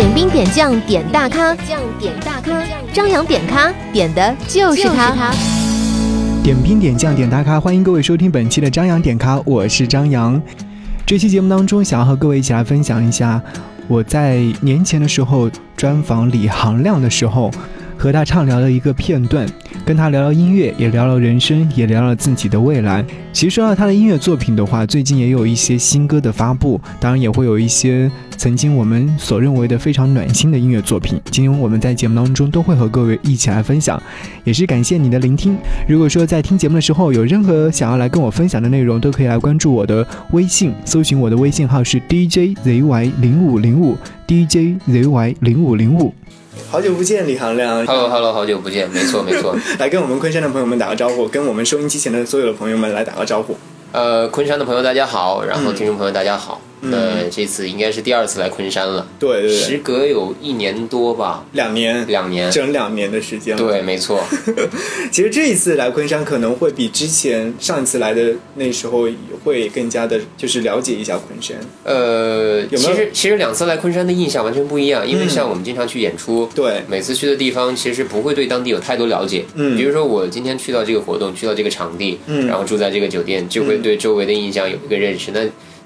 点兵点将点大咖，点大咖，张扬点咖点的就是他。点兵点将点大咖，欢迎各位收听本期的张扬点咖，我是张扬。这期节目当中，想要和各位一起来分享一下，我在年前的时候专访李行亮的时候，和他畅聊的一个片段，跟他聊聊音乐，也聊聊人生，也聊聊自己的未来。其实说到他的音乐作品的话，最近也有一些新歌的发布，当然也会有一些曾经我们所认为的非常暖心的音乐作品。今天我们在节目当中都会和各位一起来分享，也是感谢你的聆听。如果说在听节目的时候有任何想要来跟我分享的内容，都可以来关注我的微信，搜寻我的微信号是 DJZY 零五零五 DJZY 零五零五。好久不见，李行亮。Hello Hello，好久不见，没错没错。来跟我们昆山的朋友们打个招呼，跟我们收音机前的所有的朋友们来打个招呼。呃，昆山的朋友大家好，然后听众朋友大家好。嗯呃，这次应该是第二次来昆山了，对对时，隔有一年多吧，两年，两年。整两年的时间了。对，没错。其实这一次来昆山可能会比之前上一次来的那时候会更加的，就是了解一下昆山。呃，有没有其实其实两次来昆山的印象完全不一样，因为嗯像我们经常去演出，对，每次去的地方其实不会对当地有太多了解。嗯比如说我今天去到这个活动，去到这个场地，嗯然后住在这个酒店，就会对周围的印象有一个认识。那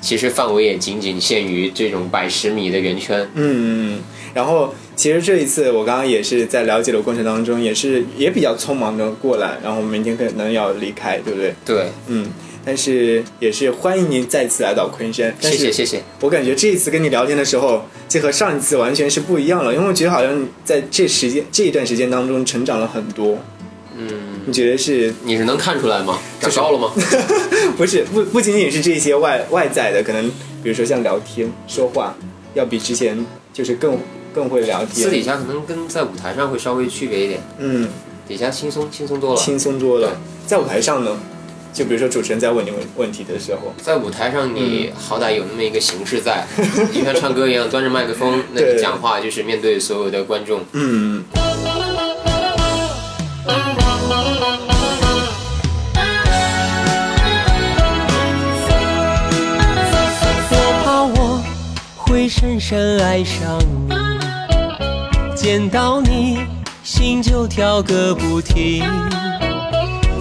其实范围也仅仅限于这种百十米的圆圈。嗯嗯，然后其实这一次我刚刚也是在了解的过程当中，也是也比较匆忙的过来，然后明天可能要离开，对不对？对，嗯，但是也是欢迎您再次来到昆山。谢谢谢谢。我感觉这一次跟你聊天的时候，这和上一次完全是不一样了，因为我觉得好像在这时间这一段时间当中成长了很多。嗯，你觉得是？你是能看出来吗？长就是高了吗？不是不不仅仅是这些外外在的，可能比如说像聊天说话，要比之前就是更更会聊天，私底下可能跟在舞台上会稍微区别一点，嗯。底下轻松轻松多了。轻松多了。在舞台上呢，就比如说主持人在问你问问题的时候，在舞台上，你好歹有那么一个形式在，就像唱歌一样，端着麦克风，那对。你讲话就是面对所有的观众。嗯，深深爱上你，见到你心就跳个不停，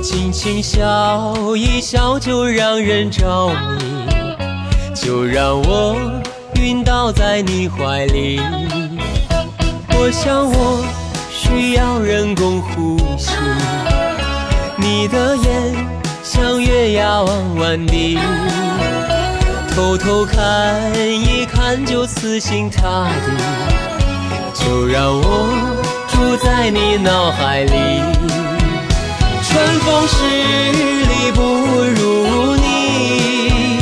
轻轻笑一笑就让人着迷，就让我晕倒在你怀里。我想我需要人工呼吸，你的眼像月牙弯弯的。偷偷看一看就死心塌地，就让我住在你脑海里。春风十里不如你，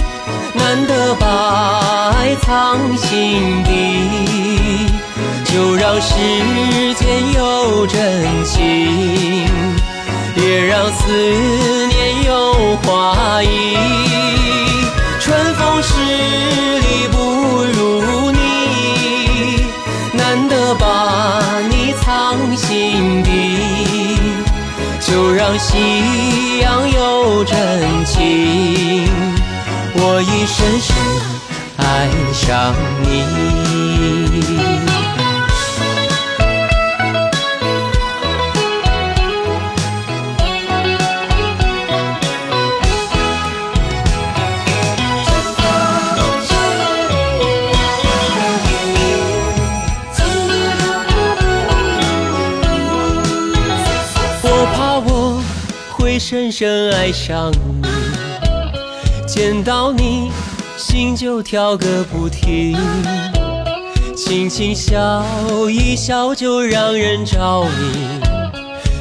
难得把爱藏心底，就让时间有真情，也让思念有花意。春风十里不如你，难得把你藏心底，就让夕阳有真情，我已深深爱上你。深爱上你，见到你心就跳个不停，轻轻笑一笑就让人着迷，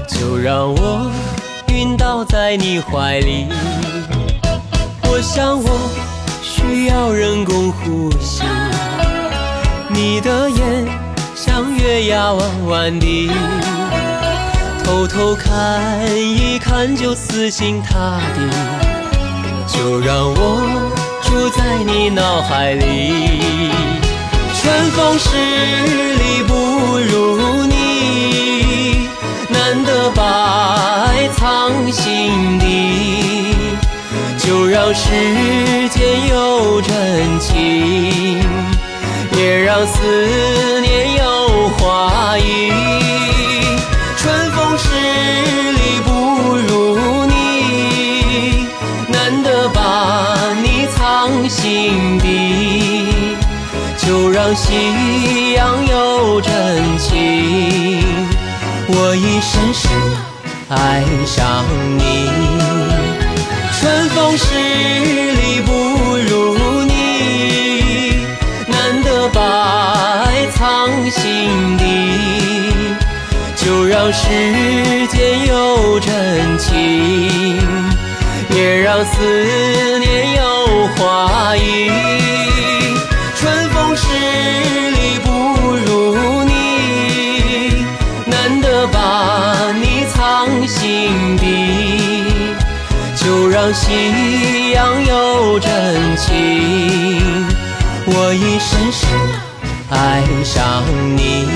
就让我晕倒在你怀里。我想我需要人工呼吸，你的眼像月牙弯弯的，偷偷看一看就死心塌地，就让我住在你脑海里。春风十里不如你，难得把爱藏心底，就让时间有真情，也让思念就让夕阳有真情，我已深深爱上你。春风十里不如你，难得把爱藏心底。就让时间有真情，也让思念有花意。夕阳有真情。我已深深爱上你，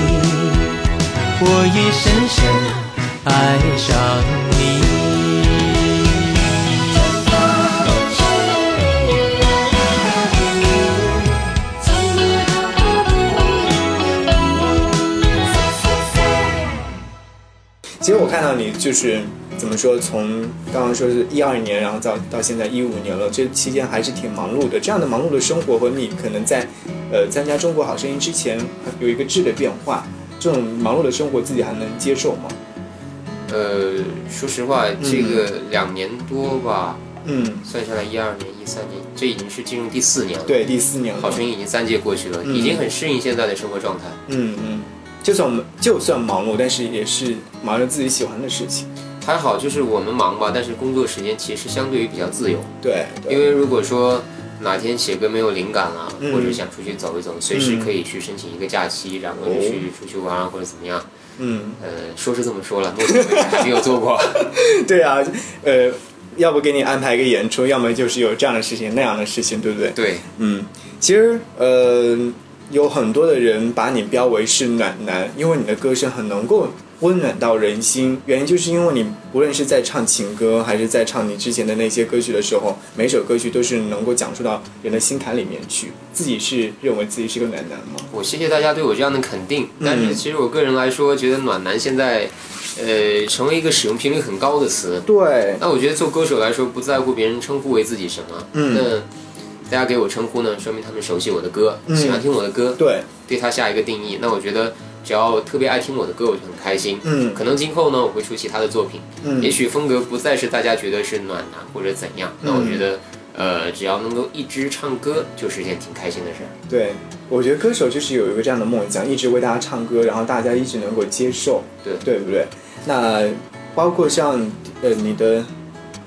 我已深深爱上你。其实我看到你就是怎么说，从刚刚说是一二年，然后到到现在一五年了，这期间还是挺忙碌的。这样的忙碌的生活和你可能在呃参加《中国好声音》之前有一个质的变化，这种忙碌的生活自己还能接受吗？呃，说实话，这个两年多吧，嗯，算下来一二年、一三年，这已经是进入第四年了。，对，第四年了。好声音已经三届过去了，嗯已经很适应现在的生活状态。嗯嗯，就算我们就算忙碌，但是也是忙着自己喜欢的事情。还好，就是我们忙吧，但是工作时间其实相对于比较自由。对，对因为如果说哪天写歌没有灵感了，嗯或者想出去走一走，随时可以去申请一个假期，然后就去出去玩啊，或者怎么样。嗯，呃，说是这么说了，目前还没有做过。对啊，呃，要不给你安排一个演出，要么就是有这样的事情那样的事情，对不对？对，嗯，其实呃，有很多的人把你标为是暖男，因为你的歌声很能够温暖到人心。原因就是因为你无论是在唱情歌，还是在唱你之前的那些歌曲的时候，每首歌曲都是能够讲述到人的心坎里面去。自己是认为自己是个暖男吗？我谢谢大家对我这样的肯定，但是其实我个人来说，觉得暖男现在，呃，成为一个使用频率很高的词。对，那我觉得做歌手来说，不在乎别人称呼为自己什么，嗯那大家给我称呼呢，说明他们熟悉我的歌，嗯喜欢听我的歌，对，对他下一个定义。那我觉得只要特别爱听我的歌，我就很开心。嗯可能今后呢，我会出其他的作品，嗯也许风格不再是大家觉得是暖男或者怎样。那我觉得，呃，只要能够一直唱歌，就是一件挺开心的事儿。对，我觉得歌手就是有一个这样的梦想，一直为大家唱歌，然后大家一直能够接受，对对不对？那包括像呃你的《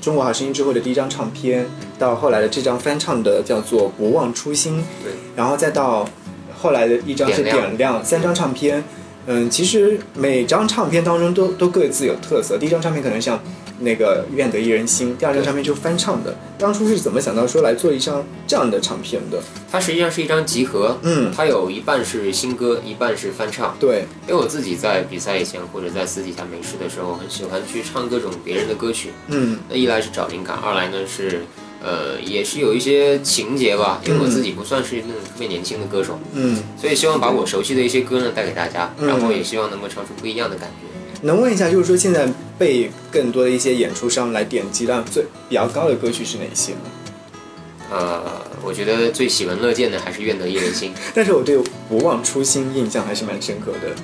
中国好声音》之后的第一张唱片，到后来的这张翻唱的叫做《不忘初心》，对，然后再到后来的一张是《点亮点亮》，三张唱片，嗯，其实每张唱片当中都都各自有特色。第一张唱片可能像那个《愿得一人心》，第二张唱片就是翻唱的。当初是怎么想到说来做一张这样的唱片的？它实际上是一张集合，嗯它有一半是新歌，一半是翻唱。对，因为我自己在比赛以前或者在私底下没事的时候，很喜欢去唱各种别人的歌曲。嗯那一来是找灵感，二来呢是，呃，也是有一些情节吧，因为我自己不算是那种特别年轻的歌手，嗯，所以希望把我熟悉的一些歌呢带给大家，嗯然后也希望能够唱出不一样的感觉。能问一下，就是说现在被更多的一些演出商来点击量最比较高的歌曲是哪些呢？呃，我觉得最喜闻乐见的还是《愿得一人心》。但是我对《不忘初心》印象还是蛮深刻的。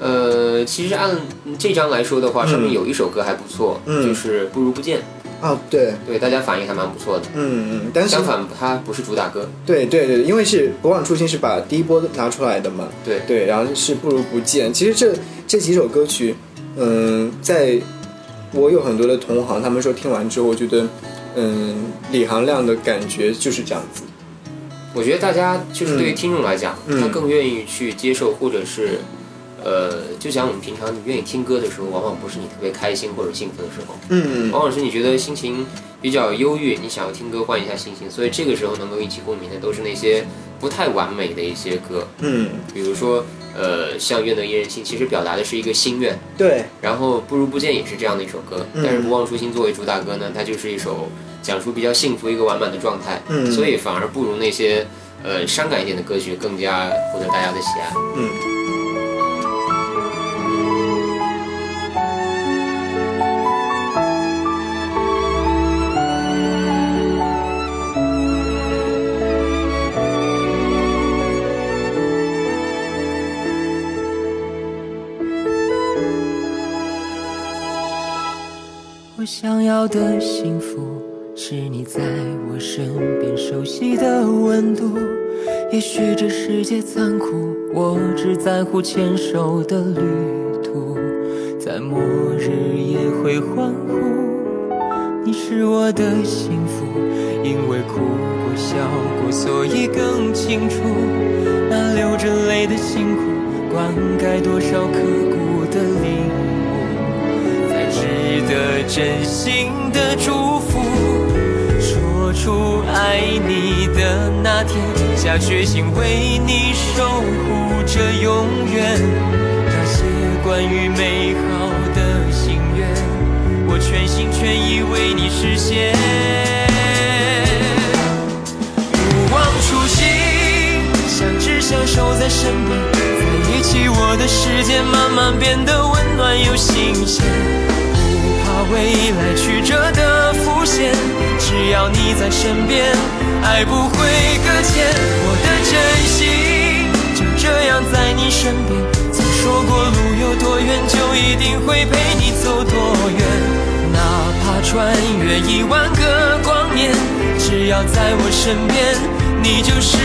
呃，其实按这张来说的话，上面有一首歌还不错，嗯就是《不如不见》，哦，对，对大家反应还蛮不错的。嗯嗯，但是相反，它不是主打歌，对对对，因为是《不忘初心》是把第一波拿出来的嘛，对对，然后是不如不见。其实这这几首歌曲，嗯，在我有很多的同行，他们说听完之后，我觉得，嗯，李行亮的感觉就是这样子，我觉得大家就是对于听众来讲，嗯他更愿意去接受，或者是，呃，就像我们平常你愿意听歌的时候，往往不是你特别开心或者兴奋的时候，嗯。往往是你觉得心情比较忧郁，你想要听歌换一下心情，所以这个时候能够引起共鸣的都是那些不太完美的一些歌，嗯，比如说，呃，像《愿得一人心》，其实表达的是一个心愿，对，然后不如不见也是这样的一首歌，嗯。但是不忘初心作为主打歌呢，它就是一首讲述比较幸福一个完满的状态，嗯。所以反而不如那些呃伤感一点的歌曲更加获得大家的喜爱。嗯。也许这世界残酷，我只在乎牵手的旅途，在末日也会欢呼。你是我的幸福，因为哭过笑过，所以更清楚那流着泪的辛苦，灌溉多少刻骨的领悟。才值得真心的祝福出爱你的那天，下决心为你守护着永远。那些关于美好的心愿，我全心全意为你实现。不忘初心，相知相守在身边，在一起，我的世界慢慢变得温暖又新鲜。不怕未来曲折的浮现，只要你在身边，爱不会搁浅。我的真心就这样在你身边，曾说过路有多远，就一定会陪你走多远。哪怕穿越一万个光年，只要在我身边，你就是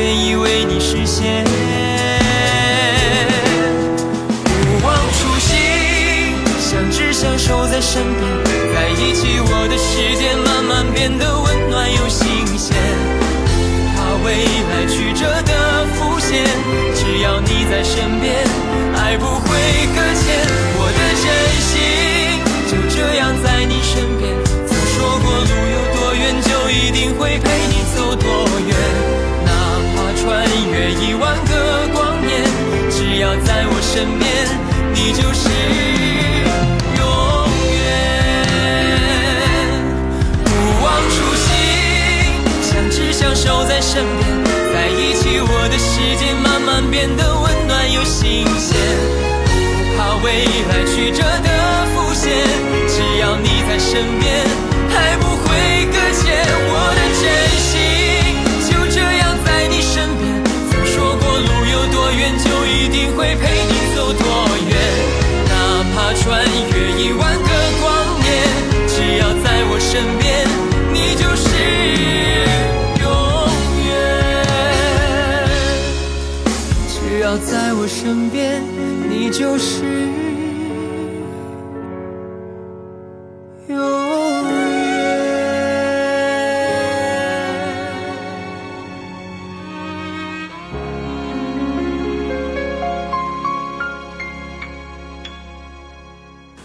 愿意为你实现。不忘初心，相知相守在身边，在一起，我的世界慢慢变得温暖又新鲜。怕未来曲折的浮现，只要你在身边，在我身边，你就是永远。不忘初心，相知相守在身边，在一起，我的世界慢慢变得温暖又新鲜。不怕未来曲折的浮现，只要你在身边，爱不会搁浅。身边，你就是永远。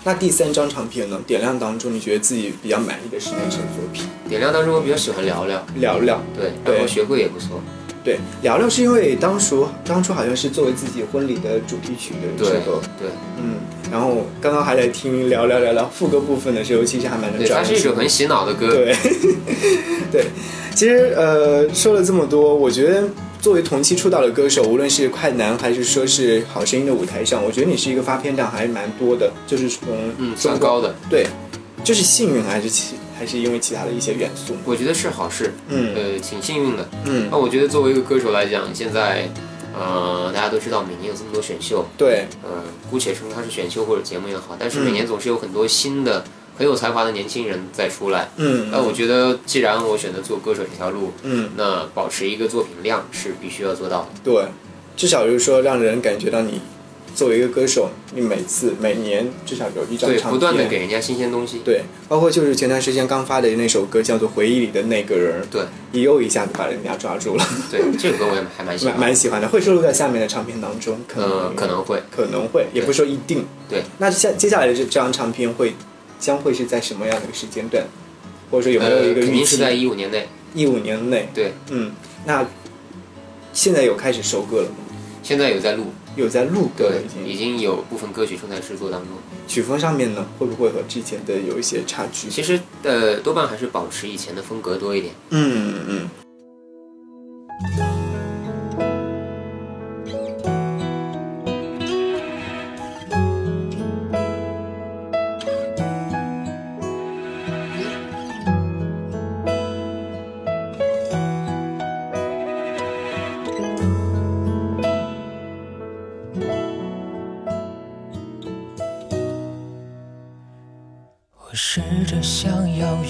那第三张唱片呢？点亮当中，你觉得自己比较满意的是哪首作品？点亮当中，我比较喜欢聊聊，聊聊。对，对然后学会也不错。对，聊聊是因为当初当初好像是作为自己婚礼的主题曲的对时候，对嗯，然后刚刚还在听聊聊聊聊副歌部分的时候，其实还蛮能对，抓它是一首很洗脑的歌。对，对，其实呃说了这么多，我觉得作为同期出道的歌手，无论是快男还是说是好声音的舞台上，我觉得你是一个发片量还是蛮多的，就是从嗯，算高的，对，就是幸运还是其还是因为其他的一些元素，我觉得是好事。嗯呃，挺幸运的。嗯那，我觉得作为一个歌手来讲，现在呃大家都知道每年有这么多选秀，对，呃，姑且称它是选秀或者节目也好，但是嗯每年总是有很多新的、很有才华的年轻人在出来。嗯，那我觉得，既然我选择做歌手这条路，嗯，那保持一个作品量是必须要做到的。对，至少就是说让人感觉到你作为一个歌手，你每次每年至少有一张，唱片，不断的给人家新鲜东西。对，包括就是前段时间刚发的那首歌叫做《回忆里的那个人》，对，也又一下子把人家抓住了，对，这首歌我也还蛮喜欢。蛮喜欢的，会收录在下面的唱片当中，可能、呃，可能会。可能会，也不是说一定。对，那下接下来的这这张唱片会将会是在什么样的一个时间段，或者说有没有呃，一个预期？肯定是在一五年内。一五年内。对，嗯，那现在有开始收割了吗？现在有在录，有在录歌已，经。已经有部分歌曲正在制作当中。曲风上面呢，会不会和之前的有一些差距？其实呃，多半还是保持以前的风格多一点。嗯嗯。我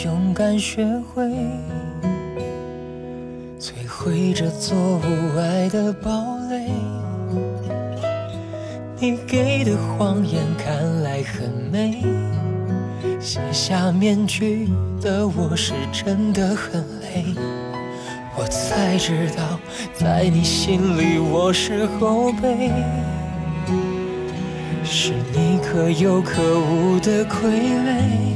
勇敢学会摧毁这座无爱的堡垒。你给的谎言看来很美，卸下面具的我是真的很累。我才知道，在你心里我是后辈。是你可有可无的傀儡，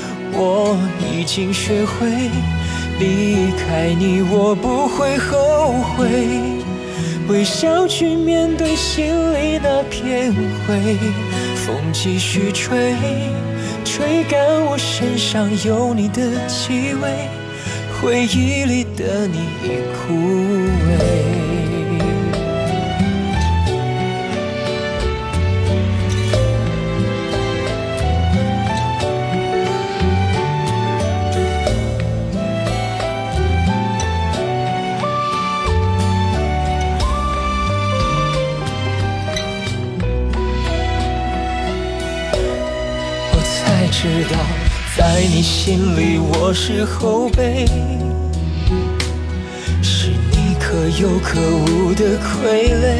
我已经学会离开你，我不会后悔。微笑去面对心里那片灰，风继续吹，吹干我身上有你的气味，回忆里的你已枯萎。在你心里我是后辈，是你可有可无的傀儡。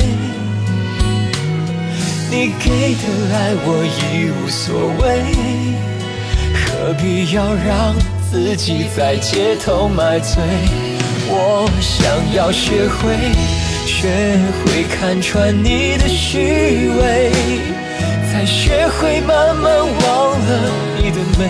你给的爱我已无所谓，何必要让自己在街头买醉？我想要学会，学会看穿你的虚伪。才学会慢慢忘了你的美，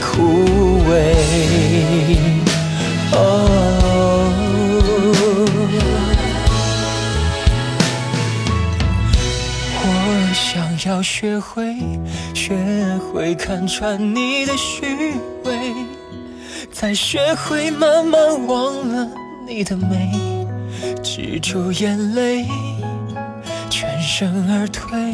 枯萎。哦，我想要学会，学会看穿你的虚伪，再学会慢慢忘了你的美，止住眼泪，全身而退，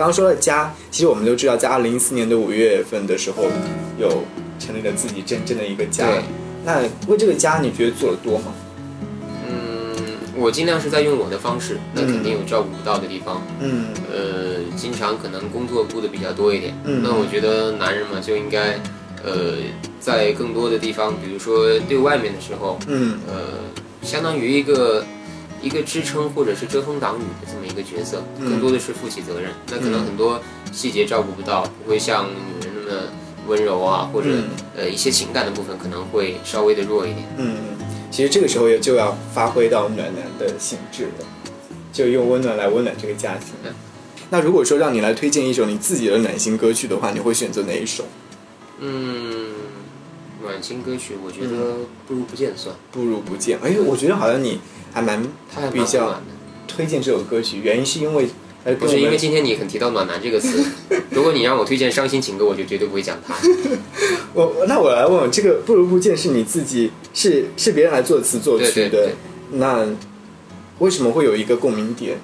刚刚说了家，其实我们都知道，在二零一四年的五月份的时候，有成立了自己真正的一个家对。那为这个家，你觉得做的多吗？嗯，我尽量是在用我的方式，那肯定有照顾不到的地方。嗯呃，经常可能工作顾的比较多一点。嗯那我觉得男人嘛就应该，呃，在更多的地方，比如说对外面的时候，嗯呃，相当于一个一个支撑或者是遮风挡雨的这么一个角色，嗯更多的是负起责任。那可能嗯很多细节照顾不到，不会像女人那么温柔啊，或者、嗯呃一些情感的部分可能会稍微的弱一点。嗯，其实这个时候也就要发挥到暖男的性质了，就用温暖来温暖这个家庭嗯。那如果说让你来推荐一首你自己的暖心歌曲的话，你会选择哪一首？嗯，暖心歌曲，我觉嗯得不如不见算，不如不见。哎，我觉得好像你还蛮它还比较。推荐这首歌曲，原因是因为呃，不是因为今天你很提到暖男这个词，如果你让我推荐伤心情歌，我就绝对不会讲它。我那我来问问，这个不如不见是你自己是是别人来作词作曲的，对对对那为什么会有一个共鸣点？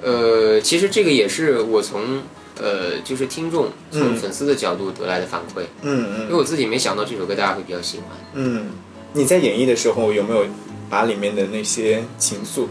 呃，其实这个也是我从呃就是听众从嗯粉丝的角度得来的反馈，嗯嗯因为我自己没想到这首歌大家会比较喜欢。嗯，你在演绎的时候有没有把里面的那些情愫？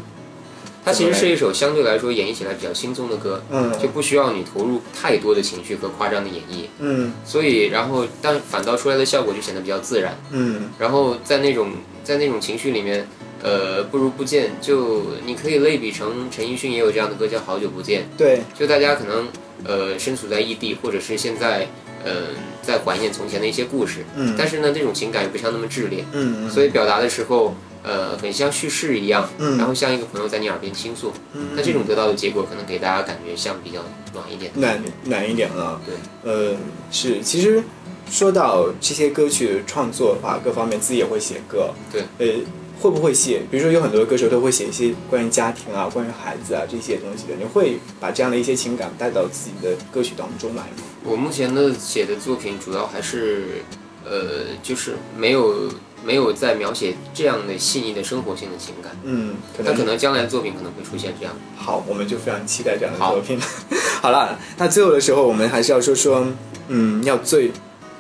它其实是一首相对来说演绎起来比较轻松的歌，嗯就不需要你投入太多的情绪和夸张的演绎，嗯所以然后但反倒出来的效果就显得比较自然。嗯然后在那种在那种情绪里面，呃，不如不见，就你可以类比成陈奕迅也有这样的歌叫《好久不见》，对，就大家可能呃身处在异地，或者是现在呃在怀念从前的一些故事，嗯。但是呢，这种情感又不像那么炽烈，嗯所以表达的时候，呃，很像叙事一样，嗯。然后像一个朋友在你耳边倾诉，那这种得到的结果可能给大家感觉像比较暖一点的暖暖一点了。对，呃，是，其实说到这些歌曲创作的话，各方面自己也会写歌。对，呃，会不会写？比如说有很多歌手都会写一些关于家庭啊、关于孩子啊这些东西的，你会把这样的一些情感带到自己的歌曲当中来吗？我目前的写的作品主要还是，呃，就是没有没有在描写这样的细腻的生活性的情感。嗯，可能可能将来的作品可能会出现这样。好，我们就非常期待这样的作品。好了，那最后的时候，我们还是要说说，嗯，要最，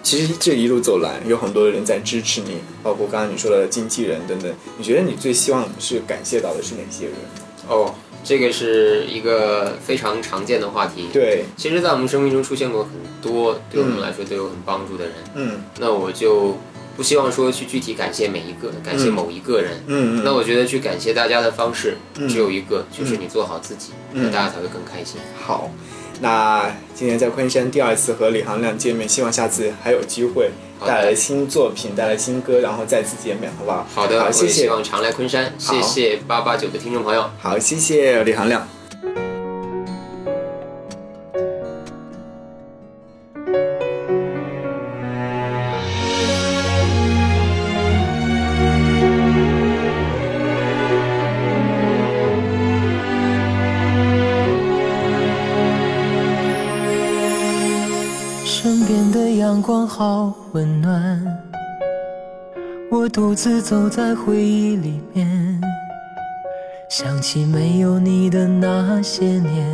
其实这一路走来，有很多的人在支持你，包括刚刚你说的经纪人等等。你觉得你最希望是感谢到的是哪些人？哦，这个是一个非常常见的话题。，对，其实，在我们生命中出现过很多对我们来说都有很帮助的人。嗯那我就不希望说去具体感谢每一个，感谢某一个人。嗯嗯，那我觉得去感谢大家的方式嗯只有一个，就是你做好自己，嗯那大家才会更开心。好。那今年在昆山第二次和李行亮见面，希望下次还有机会带来新作品，带来新歌，然后再次见面，好不好？好的，好，谢谢。希望常来昆山。谢谢八八九的听众朋友。好，谢谢李行亮。独自走在回忆里面，想起没有你的那些年，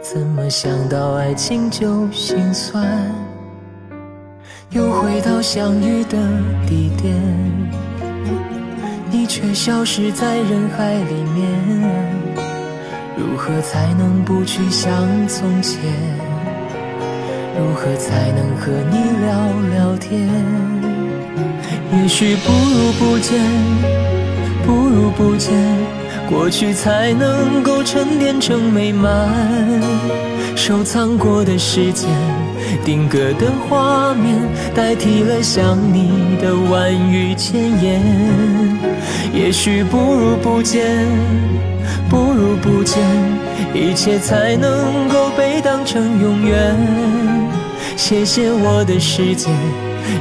怎么想到爱情就心酸？又回到相遇的地点，你却消失在人海里面，如何才能不去想从前？如何才能和你聊聊天？也许不如不见，不如不见，过去才能够沉淀成美满。收藏过的时间，定格的画面，代替了想你的万语千言。也许不如不见，不如不见，一切才能够被当成永远。谢谢我的世界。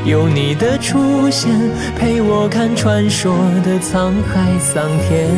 有你的出现，陪我看传说的沧海桑田。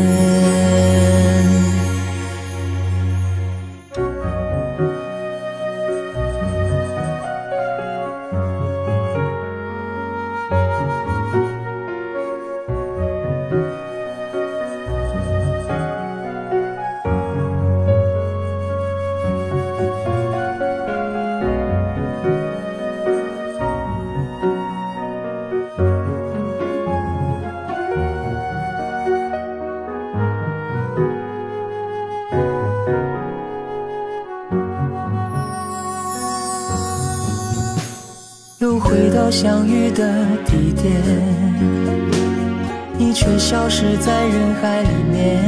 消失在人海里面。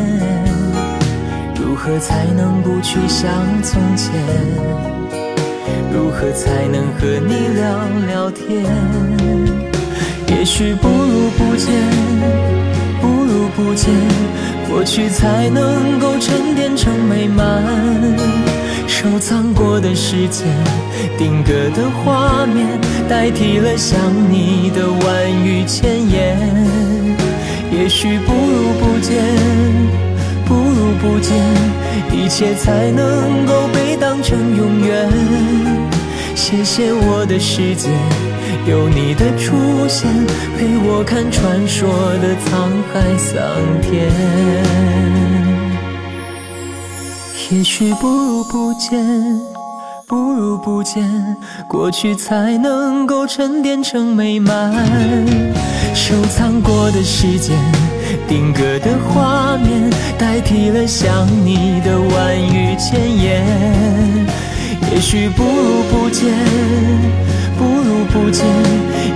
如何才能不去想从前？如何才能和你聊聊天？也许不如不见，不如不见，过去才能够沉淀成美满。收藏过的时间，定格的画面，代替了想你的万语千言。也许不如不见，不如不见，一切才能够被当成永远。谢谢我的世界，有你的出现，陪我看传说的沧海桑田。也许不如不见，不如不见，过去才能够沉淀成美满。收藏过的时间，定格的画面，代替了想你的万语千言。也许不如不见，不如不见，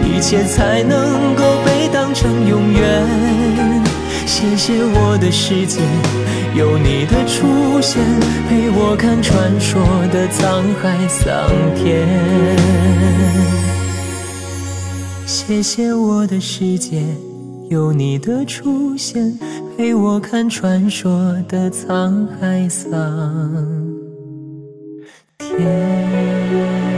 一切才能够被当成永远。谢谢我的世界，有你的出现，陪我看传说的沧海桑田。谢谢我的世界，有你的出现，陪我看传说的沧海桑田。